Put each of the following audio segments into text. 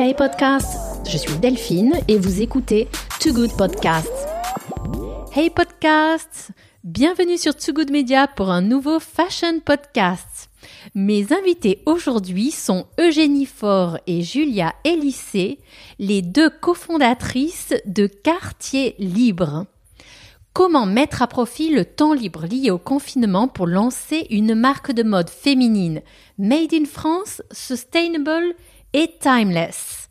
Hey podcast, je suis Delphine et vous écoutez Too Good Podcast. Hey podcast, bienvenue sur Too Good Media pour un nouveau fashion podcast. Mes invités aujourd'hui sont Eugénie Faure et Julia Elissé, les deux cofondatrices de Quartier Libre. Comment mettre à profit le temps libre lié au confinement pour lancer une marque de mode féminine? Made in France, sustainable et timeless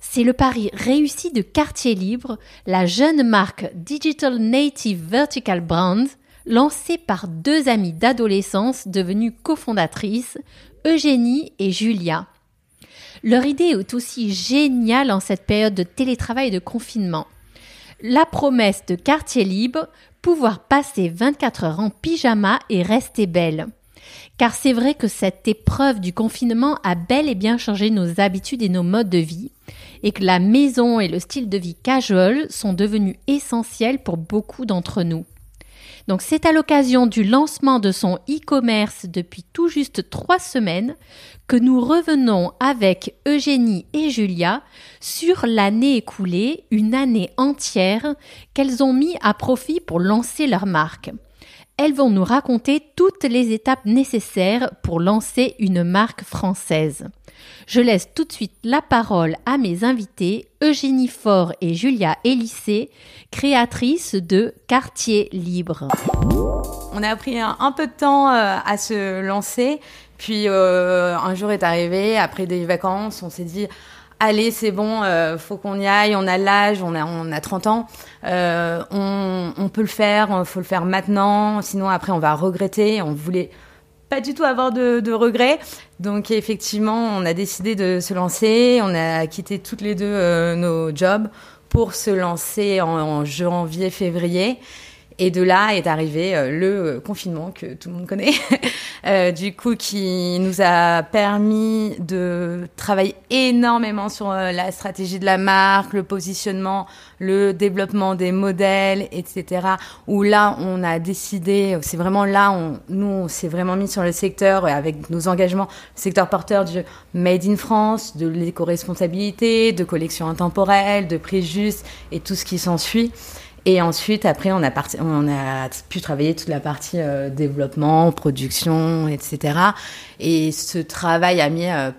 C'est le pari réussi de Quartier Libre, la jeune marque Digital Native Vertical Brand lancée par deux amies d'adolescence devenues cofondatrices, Eugénie et Julia. Leur idée est aussi géniale en cette période de télétravail et de confinement la promesse de quartier libre, pouvoir passer 24 heures en pyjama et rester belle. Car c'est vrai que cette épreuve du confinement a bel et bien changé nos habitudes et nos modes de vie, et que la maison et le style de vie casual sont devenus essentiels pour beaucoup d'entre nous. Donc c'est à l'occasion du lancement de son e-commerce depuis tout juste trois semaines que nous revenons avec Eugénie et Julia sur l'année écoulée, une année entière qu'elles ont mis à profit pour lancer leur marque. Elles vont nous raconter toutes les étapes nécessaires pour lancer une marque française. Je laisse tout de suite la parole à mes invités, Eugénie Faure et Julia Elissé, créatrices de Quartier Libre. On a pris un, peu de temps euh, à se lancer, puis euh, un jour est arrivé, après des vacances, on s'est dit allez, c'est bon, euh, faut qu'on y aille, on a l'âge, on a, on a 30 ans, euh, on, peut le faire, faut le faire maintenant, sinon après on va regretter. On voulait pas du tout avoir de, regrets. Donc effectivement, on a décidé de se lancer, on a quitté toutes les deux euh, nos jobs pour se lancer en janvier-février. Et de là est arrivé euh, le confinement que tout le monde connaît, euh, du coup qui nous a permis de travailler énormément sur euh, la stratégie de la marque, le positionnement, le développement des modèles, etc. Où là on a décidé, c'est vraiment là, on, nous on s'est vraiment mis sur le secteur avec nos engagements, le secteur porteur du Made in France, de l'éco-responsabilité, de collection intemporelle, de prix juste et tout ce qui s'ensuit. Et ensuite, après, on a, pu travailler toute la partie euh, développement, production, etc. Et ce travail a mis euh,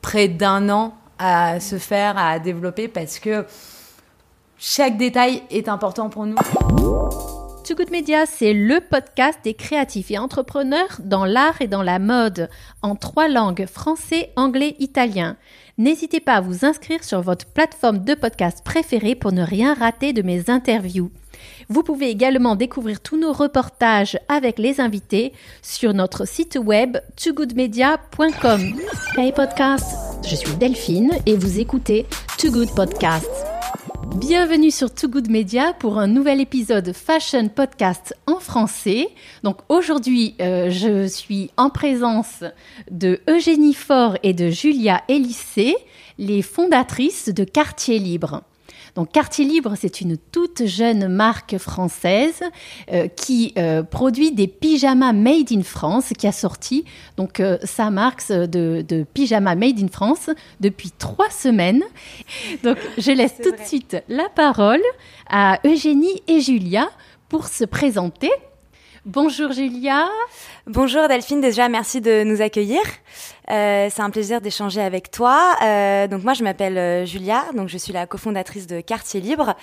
près d'un an à se faire, à développer, parce que chaque détail est important pour nous. Too Good Media, c'est le podcast des créatifs et entrepreneurs dans l'art et dans la mode, en trois langues, français, anglais, italien. N'hésitez pas à vous inscrire sur votre plateforme de podcast préférée pour ne rien rater de mes interviews. Vous pouvez également découvrir tous nos reportages avec les invités sur notre site web togoodmedia.com. Hey podcast, je suis Delphine et vous écoutez Too Good Podcast. Bienvenue sur Too Good Media pour un nouvel épisode Fashion Podcast en français. Donc aujourd'hui, euh, je suis en présence de Eugénie Faure et de Julia Elissé, les fondatrices de Quartier Libre. Donc Quartier Libre, c'est une toute jeune marque française euh, qui euh, produit des pyjamas made in France, qui a sorti donc euh, sa marque de, de pyjama made in France depuis trois semaines. Donc je laisse tout de suite la parole à Eugénie et Julia pour se présenter. Bonjour Julia. Bonjour Delphine, déjà merci de nous accueillir. Euh, c'est un plaisir d'échanger avec toi. Euh, donc moi je m'appelle euh, Julia, donc je suis la cofondatrice de Quartier Libre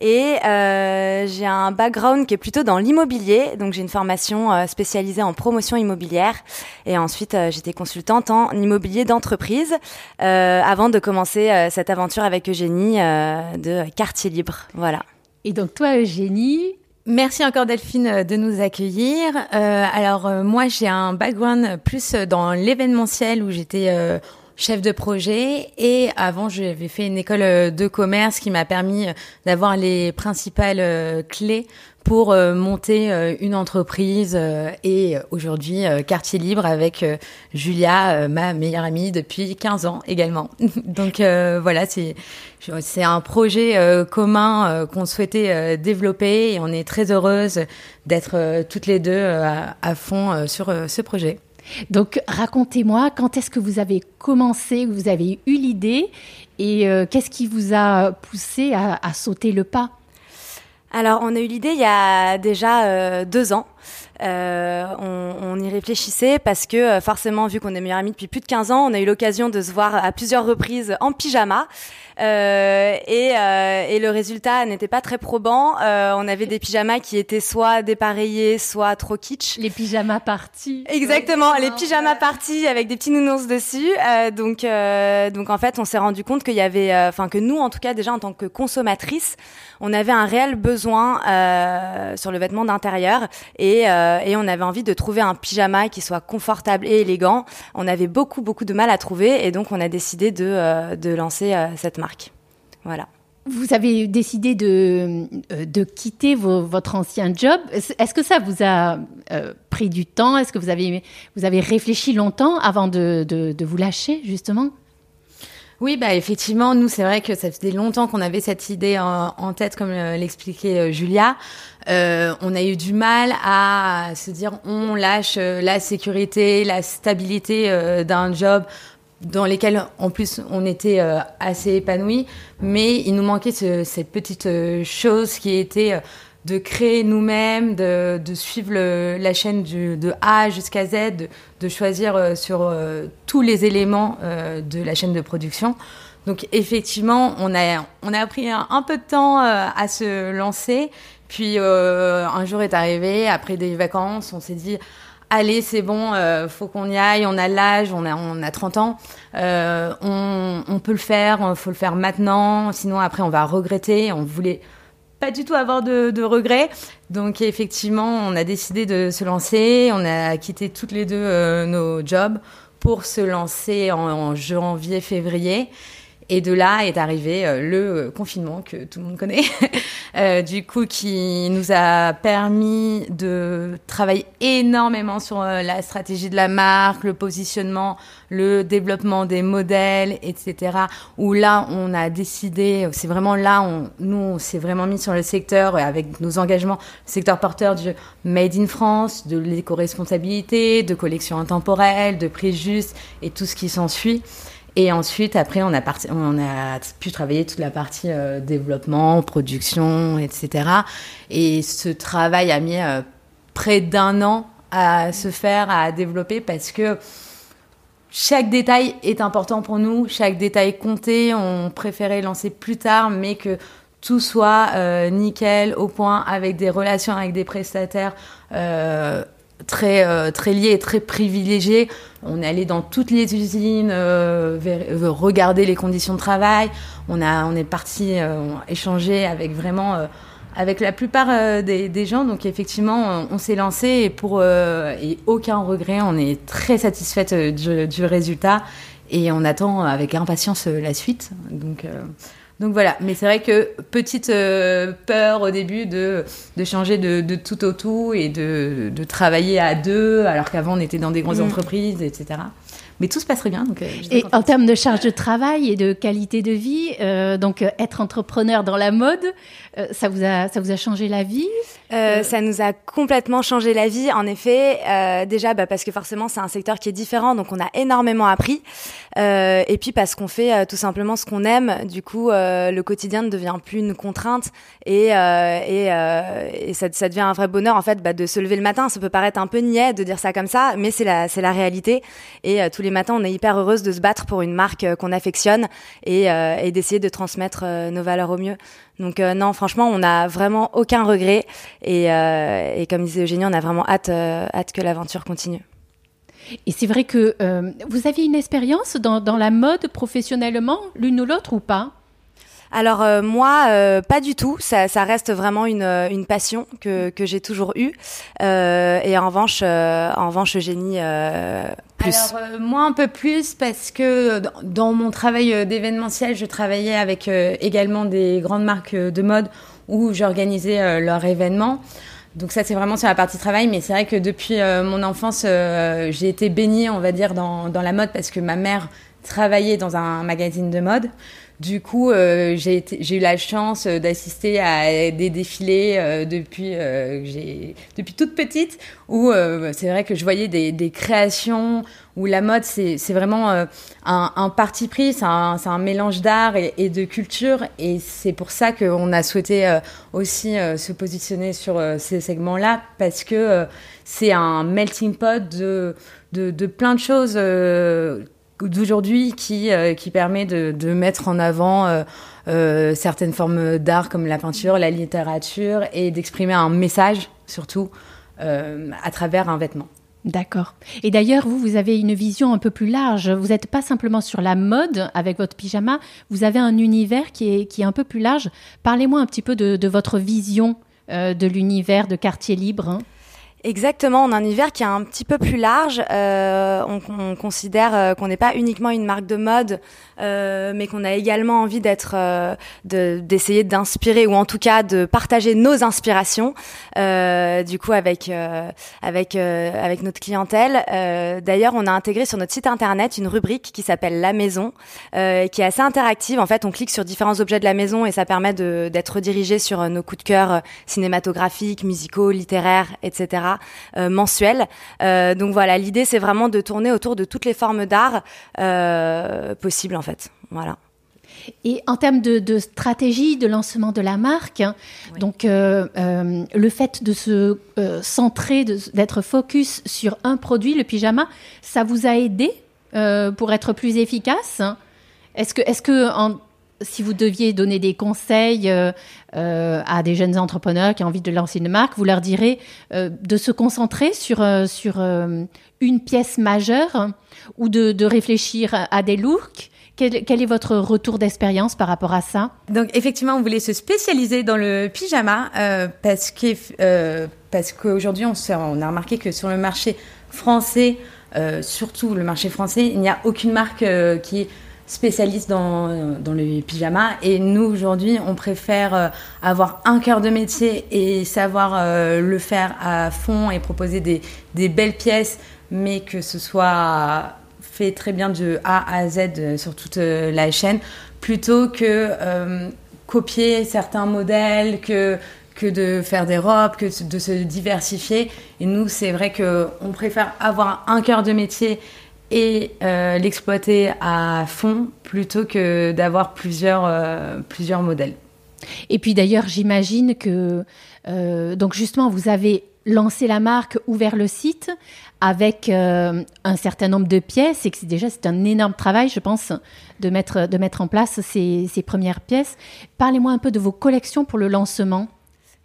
et euh, j'ai un background qui est plutôt dans l'immobilier. Donc j'ai une formation euh, spécialisée en promotion immobilière et ensuite j'étais consultante en immobilier d'entreprise avant de commencer cette aventure avec Eugénie de Quartier Libre. Voilà. Et donc toi Eugénie, Merci encore Delphine euh, de nous accueillir. Euh, alors euh, moi j'ai un background plus dans l'événementiel où j'étais chef de projet et avant j'avais fait une école de commerce qui m'a permis d'avoir les principales clés pour euh, monter euh, une entreprise euh, et aujourd'hui quartier libre avec Julia, ma meilleure amie depuis 15 ans également. Donc voilà, c'est c'est un projet commun qu'on souhaitait développer et on est très heureuse d'être toutes les deux à, fond sur ce projet. Donc racontez-moi quand est-ce que vous avez commencé, vous avez eu l'idée et euh, qu'est-ce qui vous a poussé à, sauter le pas? Alors on a eu l'idée il y a déjà euh, deux ans. Euh, on, y réfléchissait parce que forcément, vu qu'on est meilleurs amis depuis plus de 15 ans, on a eu l'occasion de se voir à plusieurs reprises en pyjama. Euh, et, euh, et, le résultat n'était pas très probant. Euh, on avait des pyjamas qui étaient soit dépareillés, soit trop kitsch. Les pyjamas partis. Exactement, les pyjamas partis avec des petits nounours dessus. Euh, donc, euh, donc en fait, on s'est rendu compte qu'il y avait, enfin que nous, en tout cas déjà en tant que consommatrices, on avait un réel besoin sur le vêtement d'intérieur et, et on avait envie de trouver un pyjama qui soit confortable et élégant. On avait beaucoup beaucoup de mal à trouver et donc on a décidé de, de lancer cette marque. Voilà. Vous avez décidé de, euh, de quitter votre ancien job. Est-ce que ça vous a euh, pris du temps? Est-ce que vous avez, vous avez réfléchi longtemps avant de, de, vous lâcher, justement? Oui, bah effectivement, nous c'est vrai que ça faisait longtemps qu'on avait cette idée en, tête, comme euh, l'expliquait Julia. on a eu du mal à se dire on lâche la sécurité, la stabilité d'un job dans lesquels en plus on était euh, assez épanouis, mais il nous manquait cette petite euh, chose qui était euh, de créer nous-mêmes, de, de, suivre la chaîne du, de A jusqu'à Z, de, choisir sur tous les éléments de la chaîne de production. Donc effectivement, on a, on a pris un, peu de temps à se lancer. Puis un jour est arrivé, après des vacances, on s'est dit allez, c'est bon, euh, faut qu'on y aille, on a l'âge, on a, on a 30 ans, euh, on, on, peut le faire, faut le faire maintenant, sinon après on va regretter. On voulait pas du tout avoir de, de regrets. Donc effectivement, on a décidé de se lancer, on a quitté toutes les deux euh, nos jobs pour se lancer en janvier-février. Et de là est arrivé euh, le confinement que tout le monde connaît, euh, du coup qui nous a permis de travailler énormément sur euh, la stratégie de la marque, le positionnement, le développement des modèles, etc. Où là on a décidé, c'est vraiment là, on, nous on s'est vraiment mis sur le secteur avec nos engagements, secteur porteur du Made in France, de l'éco-responsabilité, de collection intemporelle, de prix juste et tout ce qui s'ensuit. Et ensuite, après, on a, pu travailler toute la partie euh, développement, production, etc. Et ce travail a mis euh, près d'un an à se faire, à développer, parce que chaque détail est important pour nous, chaque détail comptait. On préférait lancer plus tard, mais que tout soit euh, nickel, au point, avec des relations avec des prestataires très euh, très lié et très privilégié. On est allé dans toutes les usines euh, euh, regarder les conditions de travail. On a on est parti échanger avec vraiment avec la plupart des, gens. Donc effectivement, on, s'est lancé et pour et aucun regret. On est très satisfaite du, du, résultat et on attend avec impatience la suite. Donc donc voilà, mais c'est vrai que petite euh, peur au début de, de changer de, de, tout au tout et de, de travailler à deux, alors qu'avant on était dans des grandes mm. entreprises, etc. Mais tout se passerait bien. Donc, euh, et en termes de charge de travail et de qualité de vie, euh, donc être entrepreneur dans la mode, ça, vous a, ça vous a changé la vie? Euh, ça nous a complètement changé la vie, en effet. Euh, déjà, bah, parce que forcément, c'est un secteur qui est différent, donc on a énormément appris. Euh, et puis parce qu'on fait euh, tout simplement ce qu'on aime, du coup, euh, le quotidien ne devient plus une contrainte et, et, et ça, ça, devient un vrai bonheur, en fait, bah, de se lever le matin. Ça peut paraître un peu niais de dire ça comme ça, mais c'est la, c'est la réalité. Et les matins, on est hyper heureuse de se battre pour une marque qu'on affectionne et, et d'essayer de transmettre nos valeurs au mieux. Donc euh, non, franchement, on n'a vraiment aucun regret. Et, euh, comme disait Eugénie, on a vraiment hâte, euh, que l'aventure continue. Et c'est vrai que vous aviez une expérience dans la mode professionnellement, l'une ou l'autre ou pas? Alors euh, moi, euh, pas du tout. Ça, ça, reste vraiment une, euh, une passion que, que j'ai toujours eue. et en revanche, en revanche, Eugénie, plus. Alors moi un peu plus parce que dans mon travail d'événementiel, je travaillais avec également des grandes marques de mode où j'organisais leurs événements. Donc ça, c'est vraiment sur la partie travail, mais c'est vrai que depuis mon enfance, j'ai été baignée, on va dire, dans, dans la mode parce que ma mère travaillé dans un magazine de mode. Du coup, euh, j'ai eu la chance euh, d'assister à des défilés euh, depuis, depuis toute petite, où c'est vrai que je voyais des, créations, où la mode, c'est vraiment un, parti pris, c'est un, mélange d'art et, de culture, et c'est pour ça qu'on a souhaité aussi se positionner sur ces segments-là, parce que c'est un melting pot de, de, plein de choses d'aujourd'hui qui, euh, qui permet de, de, mettre en avant euh, euh, certaines formes d'art comme la peinture, la littérature et d'exprimer un message surtout à travers un vêtement. D'accord. Et d'ailleurs, vous, vous avez une vision un peu plus large. Vous n'êtes pas simplement sur la mode avec votre pyjama, vous avez un univers qui est, qui est un peu plus large. Parlez-moi un petit peu de, de votre vision de l'univers de quartier libre. Hein. Exactement, on a un univers qui est un petit peu plus large. Euh, on, on, considère euh, qu'on n'est pas uniquement une marque de mode, euh, mais qu'on a également envie d'être, euh, d'essayer d'inspirer ou en tout cas de partager nos inspirations. Euh, du coup, avec avec avec notre clientèle. D'ailleurs, on a intégré sur notre site internet une rubrique qui s'appelle La Maison, qui est assez interactive. En fait, on clique sur différents objets de la maison et ça permet d'être dirigé sur nos coups de cœur cinématographiques, musicaux, littéraires, etc. Euh, mensuel. Euh, donc voilà, l'idée c'est vraiment de tourner autour de toutes les formes d'art euh, possibles en fait. Voilà. Et en termes de, stratégie de lancement de la marque, hein, donc le fait de se centrer, d'être focus sur un produit, le pyjama, ça vous a aidé pour être plus efficace? Est-ce que, est-ce que en, si vous deviez donner des conseils euh, euh, à des jeunes entrepreneurs qui ont envie de lancer une marque, vous leur direz euh, de se concentrer sur, sur une pièce majeure ou de, réfléchir à des looks. Quel, est votre retour d'expérience par rapport à ça? Donc effectivement, on voulait se spécialiser dans le pyjama parce que parce qu'aujourd'hui, on, on, a remarqué que sur le marché français, surtout le marché français, il n'y a aucune marque qui est spécialiste dans, dans le pyjama. Et nous, aujourd'hui, on préfère euh, avoir un cœur de métier et savoir euh, le faire à fond et proposer des, des, belles pièces, mais que ce soit fait très bien de A à Z euh, sur toute la chaîne, plutôt que copier certains modèles, que que de faire des robes, que de se diversifier. Et nous, c'est vrai qu'on préfère avoir un cœur de métier et euh, l'exploiter à fond plutôt que d'avoir plusieurs, euh, plusieurs modèles. Et puis d'ailleurs, j'imagine que, euh, donc justement, vous avez lancé la marque, ouvert le site avec un certain nombre de pièces et que déjà c'est un énorme travail, je pense, de mettre, de mettre en place ces, ces premières pièces. Parlez-moi un peu de vos collections pour le lancement.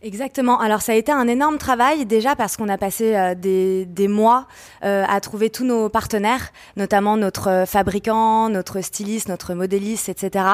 Exactement. Alors ça a été un énorme travail déjà parce qu'on a passé euh, des, des, mois euh, à trouver tous nos partenaires, notamment notre fabricant, notre styliste, notre modéliste, etc.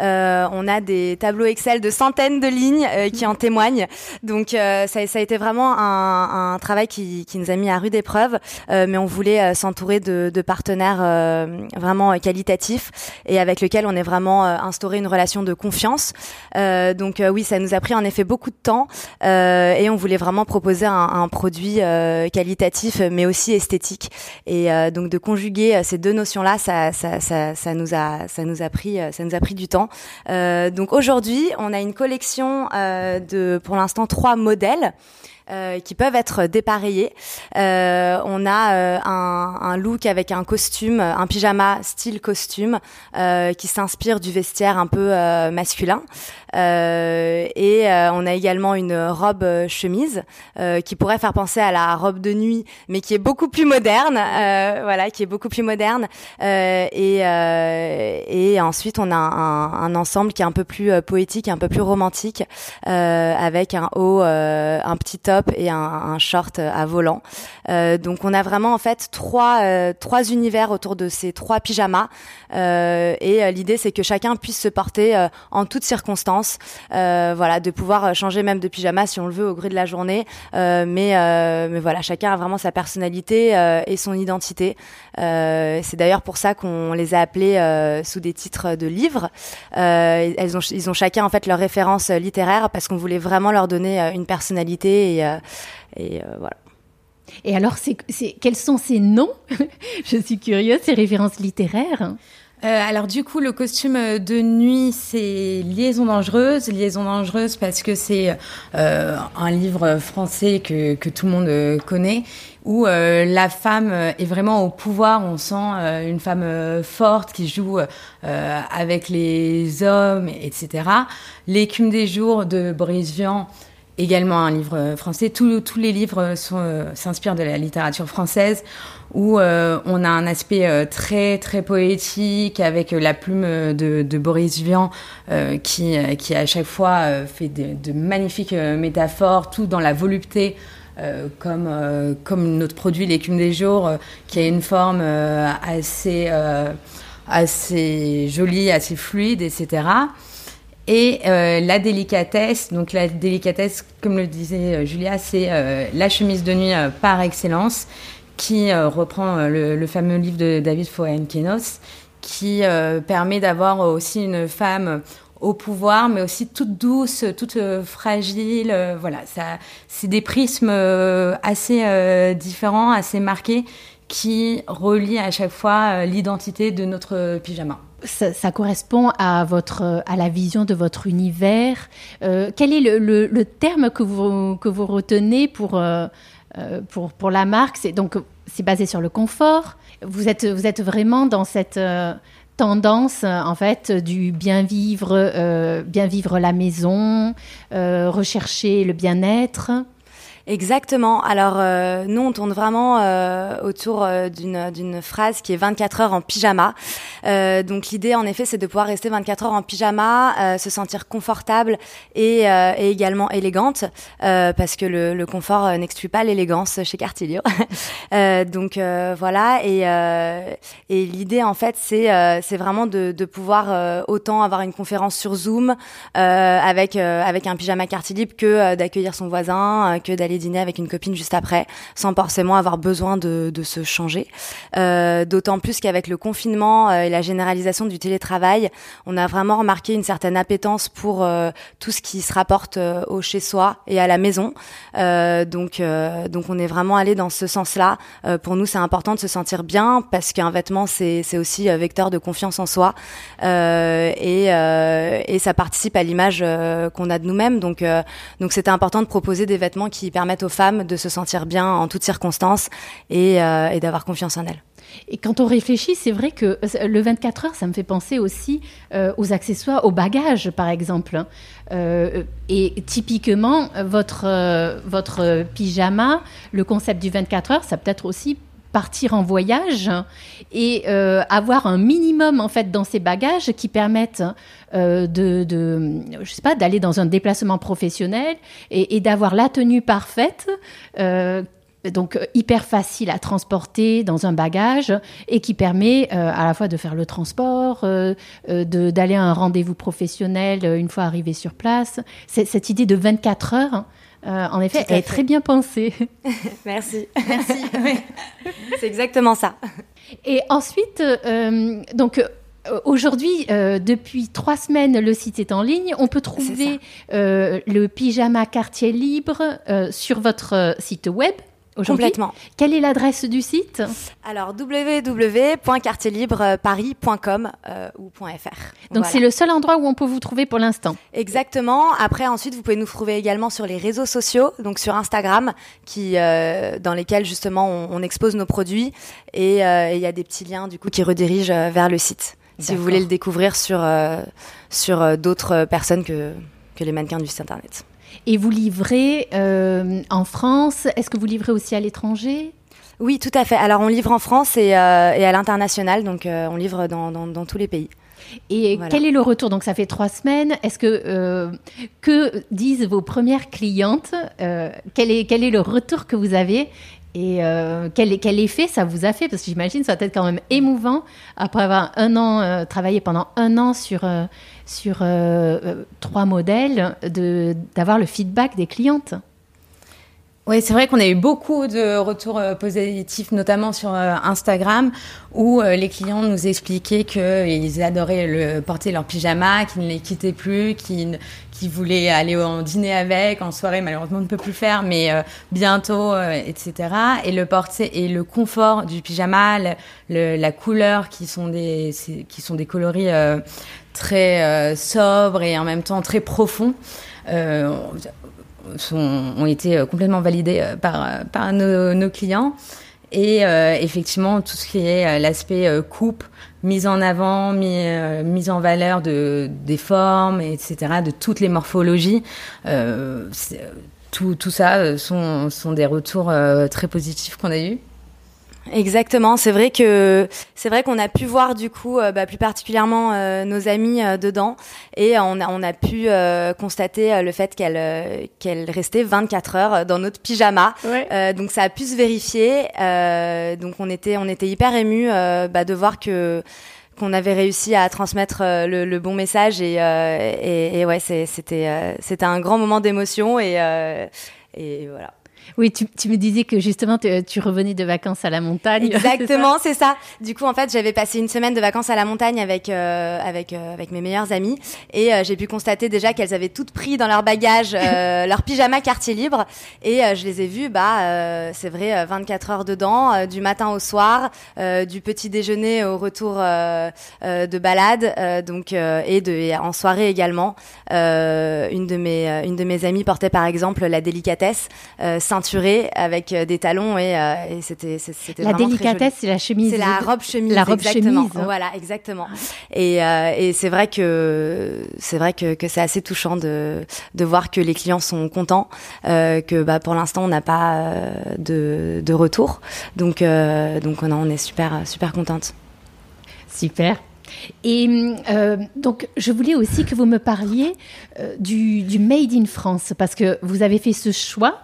Euh, on a des tableaux Excel de centaines de lignes euh, qui en témoignent. Donc ça, ça, a été vraiment un, un travail qui, qui, nous a mis à rude épreuve, mais on voulait s'entourer de, de, partenaires vraiment qualitatifs et avec lesquels on est vraiment instauré une relation de confiance. donc oui, ça nous a pris en effet beaucoup de temps. Euh, et on voulait vraiment proposer un, produit euh, qualitatif mais aussi esthétique. Et euh, donc de conjuguer ces deux notions-là, ça, ça, ça, nous a, ça nous a pris, ça nous a pris du temps. donc aujourd'hui, on a une collection de, pour l'instant, trois modèles. Euh, qui peuvent être dépareillés. Euh, on a euh, un, un, look avec un costume, un pyjama style costume, qui s'inspire du vestiaire un peu masculin. et on a également une robe chemise qui pourrait faire penser à la robe de nuit, mais qui est beaucoup plus moderne. voilà, qui est beaucoup plus moderne. et, et ensuite, on a un, un, ensemble qui est un peu plus poétique, un peu plus romantique, avec un haut, un petit top et un, short euh, à volant. Euh, donc on a vraiment en fait trois euh, trois univers autour de ces trois pyjamas et l'idée c'est que chacun puisse se porter en toutes circonstances. voilà, de pouvoir changer même de pyjama si on le veut au gré de la journée. mais mais voilà, chacun a vraiment sa personnalité et son identité. c'est d'ailleurs pour ça qu'on les a appelés sous des titres de livres. elles ont, ils ont chacun en fait leur référence littéraire parce qu'on voulait vraiment leur donner une personnalité et, et euh, voilà. Et alors, c'est, quels sont ces noms? Je suis curieuse, ces références littéraires alors du coup, le costume de nuit, c'est Liaison dangereuse. Liaison dangereuse parce que c'est un livre français que, que, tout le monde connaît, où la femme est vraiment au pouvoir. On sent une femme forte qui joue avec les hommes, etc. L'écume des jours de Boris Vian également un livre français. Tous, tous les livres euh, s'inspirent de la littérature française où euh, on a un aspect euh, très très poétique avec la plume de, de Boris Vian qui, qui à chaque fois fait de, de, magnifiques métaphores, tout dans la volupté. comme, comme notre produit l'écume des jours qui a une forme assez, assez jolie, assez fluide, etc. Et euh, la délicatesse, donc la délicatesse, comme le disait euh, Julia, c'est euh, la chemise de nuit par excellence, qui reprend le, fameux livre de David Foenkenos, qui permet d'avoir aussi une femme au pouvoir, mais aussi toute douce, toute fragile. voilà, ça, c'est des prismes assez différents, assez marqués, qui relient à chaque fois l'identité de notre pyjama ça, correspond à, votre, à la vision de votre univers. Euh, quel est le, le, terme que vous, que vous retenez pour, euh, euh, pour, pour la marque? C'est donc c'est basé sur le confort. Vous êtes, vous êtes vraiment dans cette tendance en fait du bien vivre, bien vivre la maison, rechercher le bien-être. Exactement. Alors euh, nous on tourne vraiment euh, autour euh, d'une phrase qui est 24 heures en pyjama. donc l'idée en effet c'est de pouvoir rester 24 heures en pyjama, se sentir confortable et, et également élégante parce que le, le confort n'exclut pas l'élégance chez Cartier Libre. donc voilà et et l'idée en fait c'est c'est vraiment de, de pouvoir autant avoir une conférence sur Zoom avec avec un pyjama Cartier Libre que d'accueillir son voisin, que d'aller dîner avec une copine juste après, sans forcément avoir besoin de, se changer. Euh, D'autant plus qu'avec le confinement euh, et la généralisation du télétravail, on a vraiment remarqué une certaine appétence pour euh, tout ce qui se rapporte au chez soi et à la maison. donc, donc on est vraiment allé dans ce sens-là. pour nous, c'est important de se sentir bien parce qu'un vêtement, c'est aussi vecteur de confiance en soi et, et ça participe à l'image qu'on a de nous-mêmes. Donc, donc c'était important de proposer des vêtements qui permettent permettre aux femmes de se sentir bien en toutes circonstances et, euh, et d'avoir confiance en elles. Et quand on réfléchit, c'est vrai que euh, le 24 heures, ça me fait penser aussi euh, aux accessoires, aux bagages, par exemple. Euh, et typiquement, votre, votre pyjama, le concept du 24 heures, ça peut être aussi partir en voyage et euh, avoir un minimum en fait dans ses bagages qui permettent euh, de, je sais pas, d'aller dans un déplacement professionnel et, d'avoir la tenue parfaite. Euh, donc hyper facile à transporter dans un bagage et qui permet à la fois de faire le transport, d'aller à un rendez-vous professionnel une fois arrivé sur place. Cette idée de 24 heures, euh, en effet, elle est très bien pensée. Merci. Merci. C'est exactement ça. Et ensuite, euh, donc. Euh, aujourd'hui, depuis trois semaines, le site est en ligne. On peut trouver le pyjama quartier libre sur votre site web. Complètement. Quelle est l'adresse du site Alors www.quartierlibreparis.com euh, ou .fr. Donc c'est le seul endroit où on peut vous trouver pour l'instant. Exactement. Après ensuite vous pouvez nous trouver également sur les réseaux sociaux, donc sur Instagram, qui euh, dans lesquels justement on, expose nos produits euh, et il y a des petits liens du coup qui redirigent vers le site. Si vous voulez le découvrir sur sur d'autres personnes que que les mannequins du site internet. Et vous livrez euh, en France. Est-ce que vous livrez aussi à l'étranger? Oui, tout à fait. Alors on livre en France et, euh, à l'international, donc euh, on livre dans, tous les pays. Et quel est le retour? Donc ça fait trois semaines. Est-ce que que disent vos premières clientes? Quel est quel est le retour que vous avez? Et quel, quel, effet ça vous a fait? Parce que j'imagine ça doit être quand même émouvant après avoir un an travaillé pendant un an sur sur euh, euh, trois modèles, d'avoir le feedback des clientes. Oui, c'est vrai qu'on a eu beaucoup de retours euh, positifs, notamment sur euh, Instagram, où euh, les clients nous expliquaient qu'ils adoraient le, porter leur pyjama, qu'ils ne les quittaient plus, qu'ils voulaient aller en dîner avec, en soirée, malheureusement on ne peut plus faire, mais bientôt, etc. Et le porter et le confort du pyjama, la couleur, qui sont des, qui sont des coloris très sobres et en même temps très profonds. Ont été euh, complètement validés euh, par, euh, nos clients. Et effectivement, tout ce qui est l'aspect coupe, mise en avant, mise en valeur de, des formes, etc., de toutes les morphologies, tout, tout ça sont, sont des retours très positifs qu'on a eus. Exactement, c'est vrai que c'est vrai qu'on a pu voir du coup, euh, bah, plus particulièrement euh, nos amis euh, dedans, et on a, on a pu constater le fait qu'elle qu'elle restait 24 heures dans notre pyjama. donc ça a pu se vérifier. donc on était on était hyper ému bah, de voir que qu'on avait réussi à transmettre le, le bon message et, et, et ouais c'était c'était un grand moment d'émotion et et voilà. Oui, tu, tu, me disais que justement tu, revenais de vacances à la montagne. Exactement, c'est ça, Du coup, en fait, j'avais passé une semaine de vacances à la montagne avec euh, avec euh, avec mes meilleures amies et euh, j'ai pu constater déjà qu'elles avaient toutes pris dans leur bagage leur pyjama quartier libre et je les ai vues, bah c'est vrai, 24 heures dedans, du matin au soir, du petit déjeuner au retour de balade, donc et de en soirée également. une de mes une de mes amies portait par exemple la délicatesse ceinturée avec euh, des talons et, euh, et c'était c'était la délicatesse c'est la chemise. C'est la robe chemise la robe exactement. chemise voilà exactement. Et, euh, et c'est vrai que c'est vrai que, que c'est assez touchant de de voir que les clients sont contents que bah pour l'instant on n'a pas de de retour. Donc donc on, on est super super contente. Super. Et euh, donc, je voulais aussi que vous me parliez euh, du, du, Made in France, parce que vous avez fait ce choix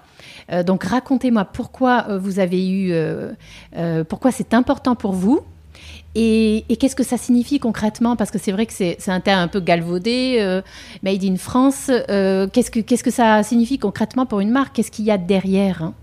euh, donc racontez-moi pourquoi euh, vous avez eu, euh, pourquoi c'est important pour vous. Et, qu'est-ce que ça signifie concrètement? Parce que c'est vrai que c'est un terme un peu galvaudé, made in France. qu'est-ce que qu'est-ce que ça signifie concrètement pour une marque? Qu'est-ce qu'il y a derrière hein?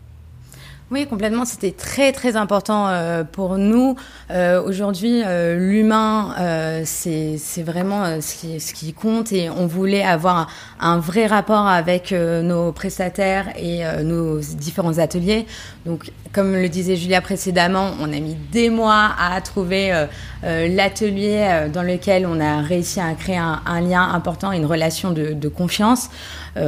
Oui, complètement. C'était très très important euh, pour nous. Euh, Aujourd'hui, euh, l'humain, euh, c'est vraiment ce qui, ce qui compte et on voulait avoir un, vrai rapport avec nos prestataires et nos différents ateliers. Donc, comme le disait Julia précédemment, on a mis des mois à trouver l'atelier dans lequel on a réussi à créer un, lien important une relation de, de confiance.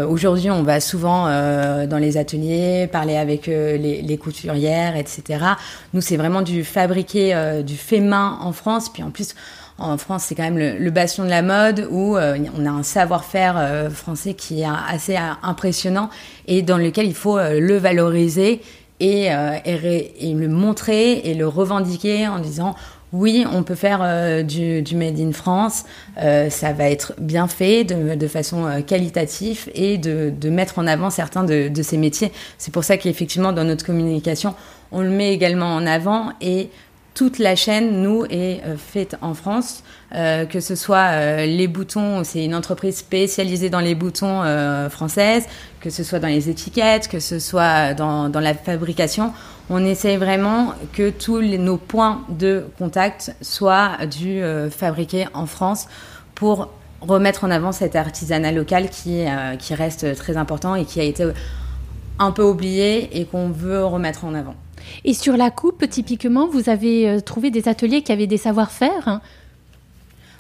Aujourd'hui, on va souvent dans les ateliers parler avec les les couturières, etc. Nous, c'est vraiment du fabriqué, euh, du fait main en France. Puis en plus, en France, c'est quand même le, bastion de la mode où euh, on a un savoir-faire euh, français qui est assez impressionnant et dans lequel il faut le valoriser et, le montrer et le revendiquer en disant oui, on peut faire euh, du, Made in France, euh, ça va être bien fait, de, façon euh, qualitative et de, de, mettre en avant certains de, de ces métiers. C'est pour ça qu'effectivement, dans notre communication, on le met également en avant et toute la chaîne, nous, est euh, faite en France, euh, que ce soit euh, les boutons, c'est une entreprise spécialisée dans les boutons françaises, que ce soit dans les étiquettes, que ce soit dans, la fabrication. On essaye vraiment que tous nos points de contact soient du euh, fabriqué en France pour remettre en avant cet artisanat local qui, qui reste très important et qui a été un peu oublié et qu'on veut remettre en avant. Et sur la coupe, typiquement, vous avez euh, trouvé des ateliers qui avaient des savoir-faire hein?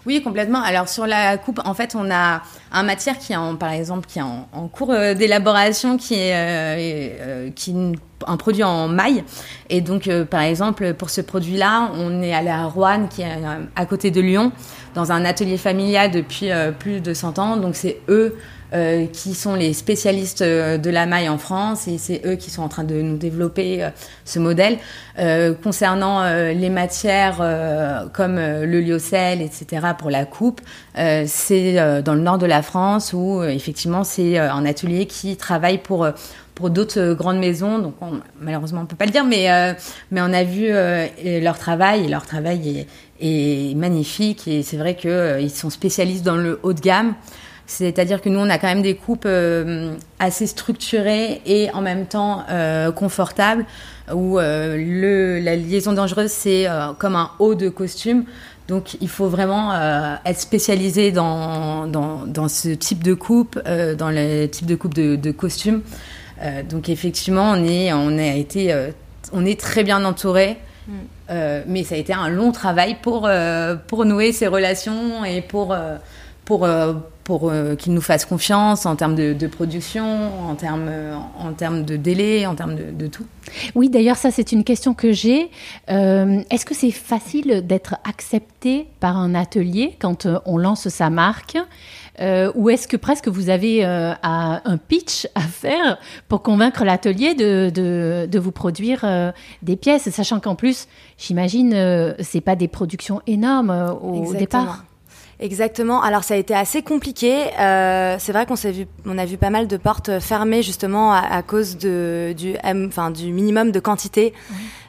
Oui, complètement. Alors sur la coupe, en fait, on a un matière qui est en, par exemple, qui est en, cours euh, d'élaboration, qui est, euh, euh, qui un produit en maille. Et donc, par exemple, pour ce produit-là, on est allé à Rouen, qui est à côté de Lyon, dans un atelier familial depuis plus de 100 ans. Donc, c'est eux euh, qui sont les spécialistes euh, de la maille en France et c'est eux qui sont en train de nous développer euh, ce modèle. Concernant les matières comme le lyocell, etc. pour la coupe, c'est dans le nord de la France où effectivement c'est un atelier qui travaille pour pour d'autres grandes maisons. Donc, on, malheureusement, on peut pas le dire, mais, euh, mais on a vu euh, leur travail et leur travail est, est magnifique. Et c'est vrai qu'ils euh, sont spécialistes dans le haut de gamme C'est-à-dire que nous, on a quand même des coupes assez structurées et en même temps confortables, où le, la liaison dangereuse, c'est comme un haut de costume. Donc il faut vraiment être spécialisé dans, dans, dans, ce type de coupe, dans le type de coupe de, de costume. donc effectivement, on, est, on a été on est très bien entouré. Mm. Euh, mais ça a été un long travail pour, euh, pour nouer ces relations et pour, euh, pour, pour qu'ils nous fassent confiance en termes de, production, en termes, en termes de délai, en termes de, de tout. Oui, d'ailleurs, ça c'est une question que j'ai. Est-ce que c'est facile d'être accepté par un atelier quand on lance sa marque? Euh, ou est-ce que presque vous avez euh, un pitch à faire pour convaincre l'atelier de, de, vous produire euh, des pièces, sachant qu'en plus, j'imagine, c'est pas des productions énormes au départ. Exactement. Alors ça a été assez compliqué. Euh, c'est vrai qu'on s'est vu, on a vu pas mal de portes fermées justement à, cause de, du, enfin du minimum de quantité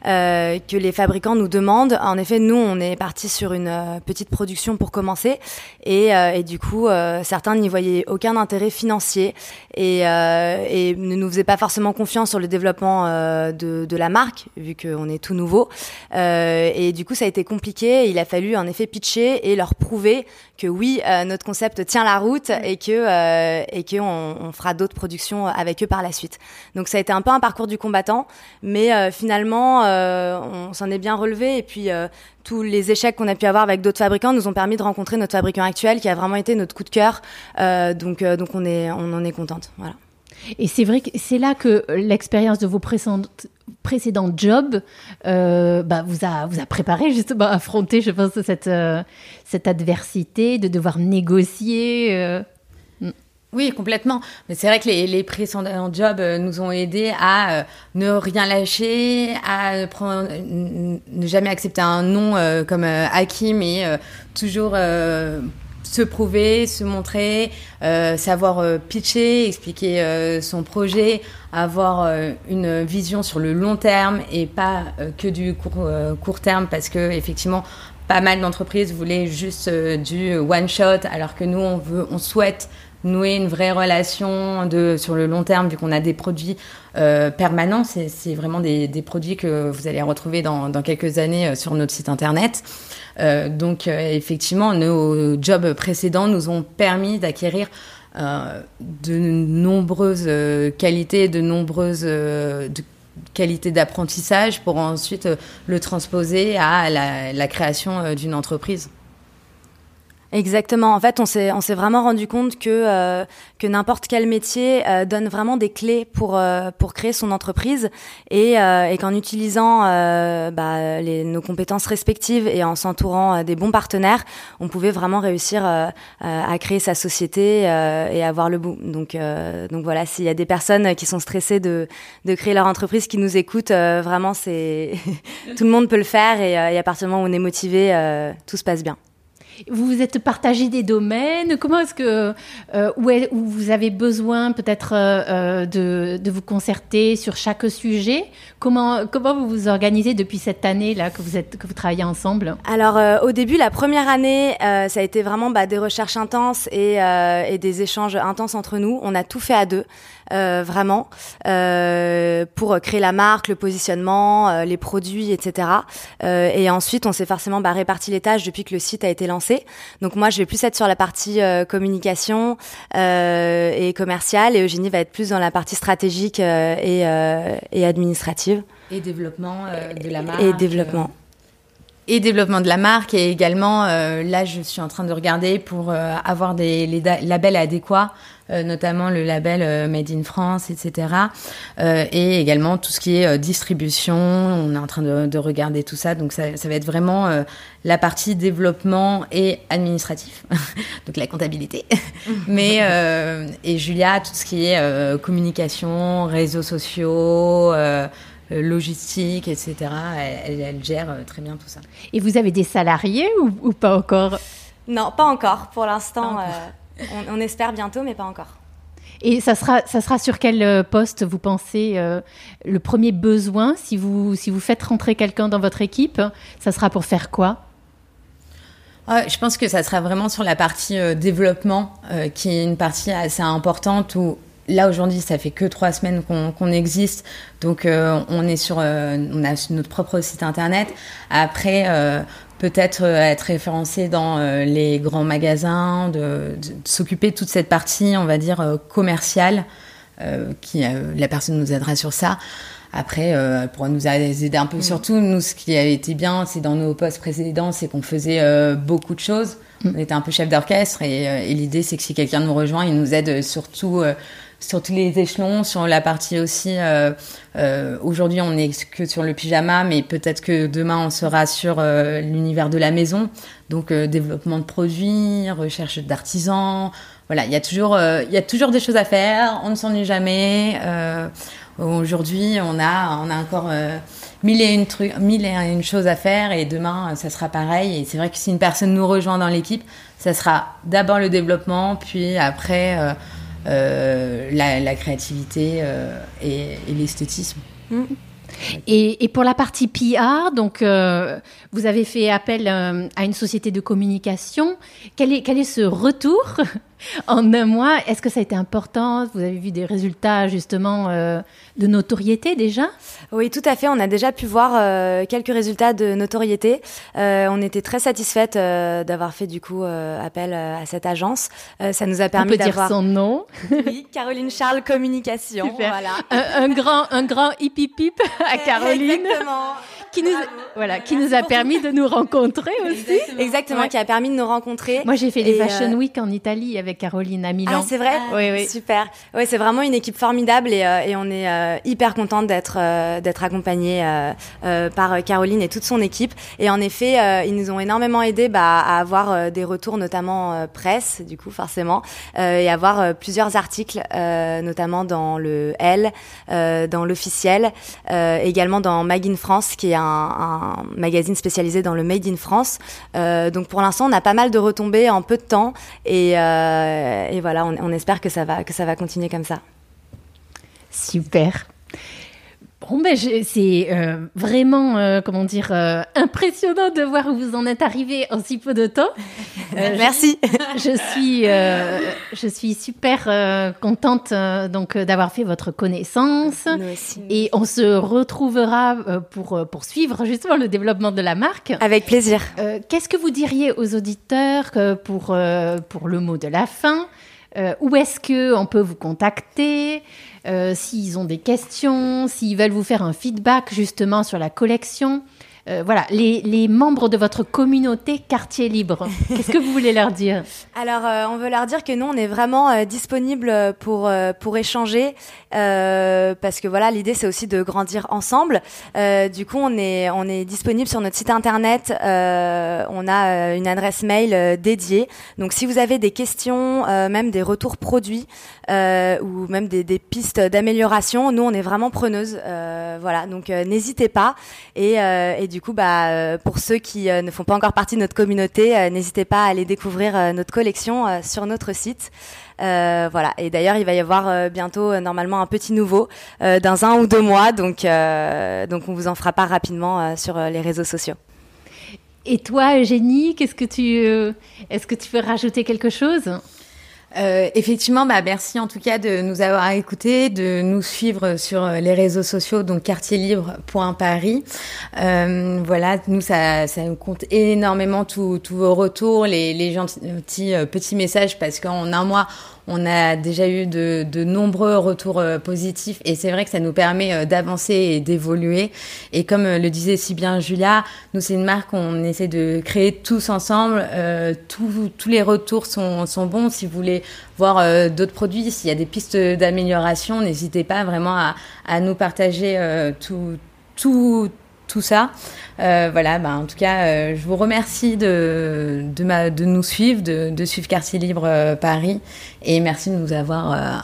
euh, que les fabricants nous demandent. En effet, nous on est parti sur une euh, petite production pour commencer et, euh, et du coup euh, certains n'y voyaient aucun intérêt financier et, et ne nous faisaient pas forcément confiance sur le développement de, de la marque vu qu'on est tout nouveau. et du coup ça a été compliqué. Il a fallu en effet pitcher et leur prouver que oui, euh, notre concept tient la route et que euh, et que on, fera d'autres productions avec eux par la suite. Donc ça a été un peu un parcours du combattant, mais euh, finalement on s'en est bien relevé et puis tous les échecs qu'on a pu avoir avec d'autres fabricants nous ont permis de rencontrer notre fabricant actuel qui a vraiment été notre coup de cœur. donc donc on est on en est contente. Voilà. Et c'est vrai que c'est là que l'expérience de vos précédentes, précédents jobs euh, bah, vous, a, vous a préparé justement à affronter, je pense, cette, euh, cette adversité, de devoir négocier. Euh. Oui, complètement. Mais c'est vrai que les, les, précédents jobs nous ont aidés à ne rien lâcher, à prendre, ne jamais accepter un nom comme acquis, mais toujours se prouver, se montrer, euh, savoir euh, pitcher, expliquer euh, son projet, avoir une vision sur le long terme et pas que du court, court terme parce que effectivement pas mal d'entreprises voulaient juste du one shot alors que nous on veut on souhaite nouer une vraie relation de, sur le long terme, vu qu'on a des produits permanents. C'est vraiment des, produits que vous allez retrouver dans, quelques années sur notre site internet. Euh, donc euh, effectivement, nos jobs précédents nous ont permis d'acquérir euh, de nombreuses qualités, de nombreuses qualités d'apprentissage pour ensuite le transposer à la création d'une entreprise. Exactement. En fait, on s'est on s'est vraiment rendu compte que euh, que n'importe quel métier euh, donne vraiment des clés pour euh, pour créer son entreprise et, et qu'en utilisant bah, les, nos compétences respectives et en s'entourant des bons partenaires, on pouvait vraiment réussir à créer sa société et avoir le bout. Donc donc voilà, s'il y a des personnes qui sont stressées de de créer leur entreprise, qui nous écoutent, vraiment c'est tout le monde peut le faire et, et à partir du moment où on est motivé, tout se passe bien. Vous vous êtes partagé des domaines. Comment est-ce que euh, où, vous avez besoin peut-être euh, euh, de, vous concerter sur chaque sujet? Comment comment vous vous organisez depuis cette année là que vous êtes que vous travaillez ensemble? Alors au début, la première année, ça a été vraiment bah, des recherches intenses et des échanges intenses entre nous. On a tout fait à deux. Euh, vraiment, euh, pour créer la marque, le positionnement, euh, les produits, etc. et ensuite, on s'est forcément bah, réparti les tâches depuis que le site a été lancé. Donc moi, je vais plus être sur la partie communication et commerciale, et Eugénie va être plus dans la partie stratégique et, et administrative. Et développement de la marque. Et développement et développement de la marque et également là je suis en train de regarder pour avoir des les labels adéquats euh, notamment le label euh, Made in France, etc. Euh, et également tout ce qui est distribution. On est en train de, regarder tout ça. Donc ça, va être vraiment la partie développement et administratif, donc la comptabilité. Mais et Julia, tout ce qui est communication, réseaux sociaux. Logistique, etc. Elle, gère très bien tout ça. Et vous avez des salariés ou, pas encore? Non, pas encore. Pour l'instant, on, espère bientôt, mais pas encore. Et ça sera, ça sera sur quel euh, poste vous pensez euh, le premier besoin? Si vous, si vous faites rentrer quelqu'un dans votre équipe Ça sera pour faire quoi? Je pense que ça sera vraiment sur la partie développement, qui est une partie assez importante où là aujourd'hui, ça fait que trois semaines qu'on existe, donc on est sur, on a notre propre site internet. Après, peut-être être référencé dans les grands magasins, de, de s'occuper de toute cette partie, on va dire commerciale, qui la personne nous aidera sur ça. Après, euh, pour nous aider un peu, mm. surtout, nous, ce qui a été bien, c'est dans nos postes précédents, c'est qu'on faisait euh, beaucoup de choses. Mm. On était un peu chef d'orchestre et, euh, et l'idée, c'est que si quelqu'un nous rejoint, il nous aide surtout euh, sur tous les échelons, sur la partie aussi. Aujourd'hui, on est que sur le pyjama, mais peut-être que demain, on sera sur l'univers de la maison. Donc, développement de produits, recherche d'artisans. Voilà, il y a toujours, y a toujours des choses à faire. On ne s'ennuie jamais. Aujourd'hui, on a, on a encore euh, mille, et une trucs, mille et une choses à faire et demain, ça sera pareil. Et c'est vrai que si une personne nous rejoint dans l'équipe, ça sera d'abord le développement, puis après euh, euh, la, créativité et, l'esthétisme. Mmh. Et, pour la partie PR, donc vous avez fait appel à une société de communication. Quel est, quel est ce retour en un mois. Est-ce que ça a été important? Vous avez vu des résultats justement euh, de notoriété déjà? Oui, tout à fait. On a déjà pu voir euh, quelques résultats de notoriété. Euh, on était très satisfaite d'avoir fait du coup appel à cette agence. ça nous a permis d'avoir. dire son nom. oui, Caroline Charles Communication. Voilà. Un, grand, un grand hip hip hip à Caroline. Exactement qui nous, voilà, qui nous a permis de nous rencontrer aussi. Exactement, qui a permis de nous rencontrer. Moi, j'ai fait les Fashion Week en Italie avec Caroline à Milan. Ah, c'est vrai Oui, oui. Super. Oui, c'est vraiment une équipe formidable et, euh, et on est euh, hyper contente d'être euh, d'être accompagnée par Caroline et toute son équipe. Et en effet, ils nous ont énormément aidé bah, à avoir des retours, notamment presse, du coup, forcément, et avoir plusieurs articles, notamment dans le L, dans l'officiel, également dans Mag in France, qui est un, un, magazine spécialisé dans le Made in France. donc pour l'instant, on a pas mal de retombées en peu de temps et, euh, et voilà, on, on, espère que ça va que ça va continuer comme ça. Super. Bon, ben, c'est euh, vraiment, euh, comment dire, euh, impressionnant de voir où vous en êtes arrivé en si peu de temps. Merci. Je, suis, je suis super contente donc d'avoir fait votre connaissance. Et on se retrouvera pour poursuivre justement le développement de la marque. Avec plaisir. Qu'est-ce que vous diriez aux auditeurs pour pour le mot de la fin? Où est-ce que on peut vous contacter? Euh, s'ils ont des questions, s'ils veulent vous faire un feedback justement sur la collection. Euh, voilà, les, les, membres de votre communauté quartier libre, qu'est-ce que vous voulez leur dire? Alors, euh, on veut leur dire que nous, on est vraiment euh, disponible pour pour échanger, parce que voilà, l'idée c'est aussi de grandir ensemble. du coup, on est on est disponible sur notre site internet. on a une adresse mail dédiée. Donc, si vous avez des questions, même des retours produits ou même des, des pistes d'amélioration, nous, on est vraiment preneuse. voilà, donc n'hésitez pas et, et du coup, bah, euh, pour ceux qui euh, ne font pas encore partie de notre communauté, euh, n'hésitez pas à aller découvrir notre collection sur notre site. voilà. Et d'ailleurs, il va y avoir bientôt normalement un petit nouveau dans un ou deux mois, donc donc on vous en fera part rapidement sur les réseaux sociaux. Et toi, Eugénie, qu'est-ce que tu est-ce que tu veux rajouter quelque chose? Euh, effectivement, bah, merci en tout cas de nous avoir écoutés, de nous suivre sur euh, les réseaux sociaux, donc quartierlibre.paris. Euh, voilà, nous, ça, ça nous compte énormément tous vos retours, les, les gentils euh, petits messages, parce qu'en un mois, on a déjà eu de, nombreux retours euh, positifs et c'est vrai que ça nous permet euh, d'avancer et d'évoluer. Et comme euh, le disait si bien Julia, nous c'est une marque qu'on essaie de créer tous ensemble. Tous les retours sont, sont, bons. Si vous voulez voir d'autres produits, s'il y a des pistes d'amélioration, n'hésitez pas vraiment à, nous partager tout, tout ça. Euh, voilà, bah, en tout cas, euh, je vous remercie de, de, ma, de nous suivre, de, de suivre Quartier Libre euh, Paris, et merci de nous avoir euh,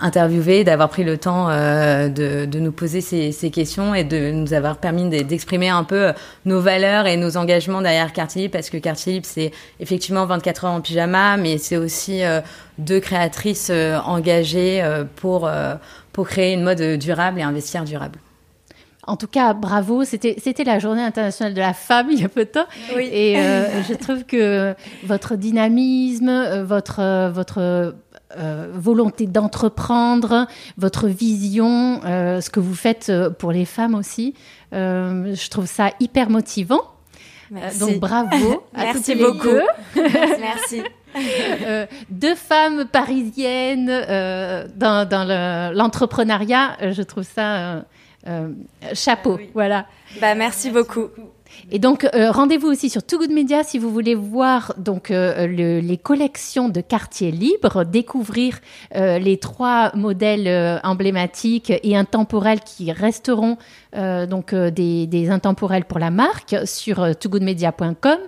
interviewé, d'avoir pris le temps euh, de, de, nous poser ces, ces, questions et de nous avoir permis d'exprimer un peu nos valeurs et nos engagements derrière Quartier Libre, parce que Quartier Libre, c'est effectivement 24 heures en pyjama, mais c'est aussi deux créatrices engagées pour, pour créer une mode durable et investir durable. En tout cas, bravo. C'était, c'était la journée internationale de la femme il y a peu de temps. Oui. Et euh, je trouve que votre dynamisme, euh, votre, euh, votre euh, volonté d'entreprendre, votre vision, euh, ce que vous faites pour les femmes aussi, je trouve ça hyper motivant. Merci. donc bravo. à Merci toutes les beaucoup. deux. Merci. Euh, deux femmes parisiennes euh, dans, dans le- l'entrepreneuriat, je trouve ça euh, euh, chapeau. Ah oui. Voilà. Bah, merci beaucoup. Et donc, euh, rendez-vous aussi sur Too Good Media si vous voulez voir donc euh, le- les collections de quartier libre, découvrir euh, les trois modèles euh, emblématiques et intemporels qui resteront euh, donc euh, des, des intemporels pour la marque sur euh, toogoodmedia.com.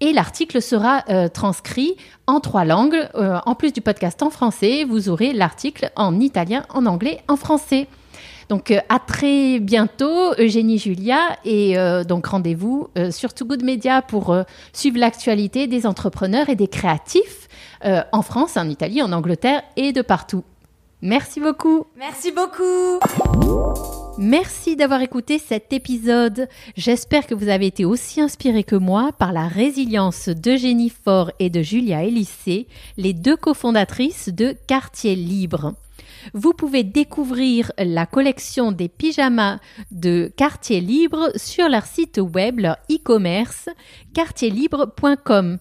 Et l'article sera euh, transcrit en trois langues. Euh, en plus du podcast en français, vous aurez l'article en italien, en anglais, en français. Donc euh, à très bientôt, Eugénie Julia, et euh, donc rendez-vous euh, sur Too Good Media pour suivre l'actualité des entrepreneurs et des créatifs en France, en Italie, en Angleterre et de partout. Merci beaucoup. Merci beaucoup. Merci d'avoir écouté cet épisode. J'espère que vous avez été aussi inspirés que moi par la résilience d'Eugénie Faure et de Julia Elissé, les deux cofondatrices de Quartier Libre. Vous pouvez découvrir la collection des pyjamas de Quartier Libre sur leur site web, leur e-commerce, quartierlibre.com.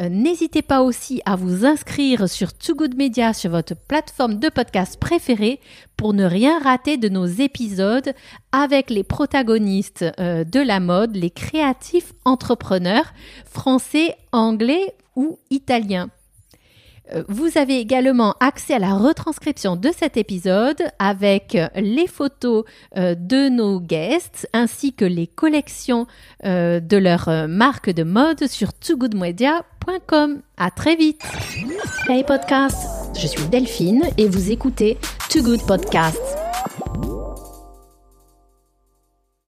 Euh, N'hésitez pas aussi à vous inscrire sur Too Good Media sur votre plateforme de podcast préférée pour ne rien rater de nos épisodes avec les protagonistes euh, de la mode, les créatifs entrepreneurs français, anglais ou italiens. Euh, Vous avez également accès à la retranscription de cet épisode avec euh, les photos euh, de nos guests ainsi que les collections de leur euh, marque de mode sur toogoodmedia.com. À très vite. Hey podcast, je suis Delphine et vous écoutez Too Good Podcast.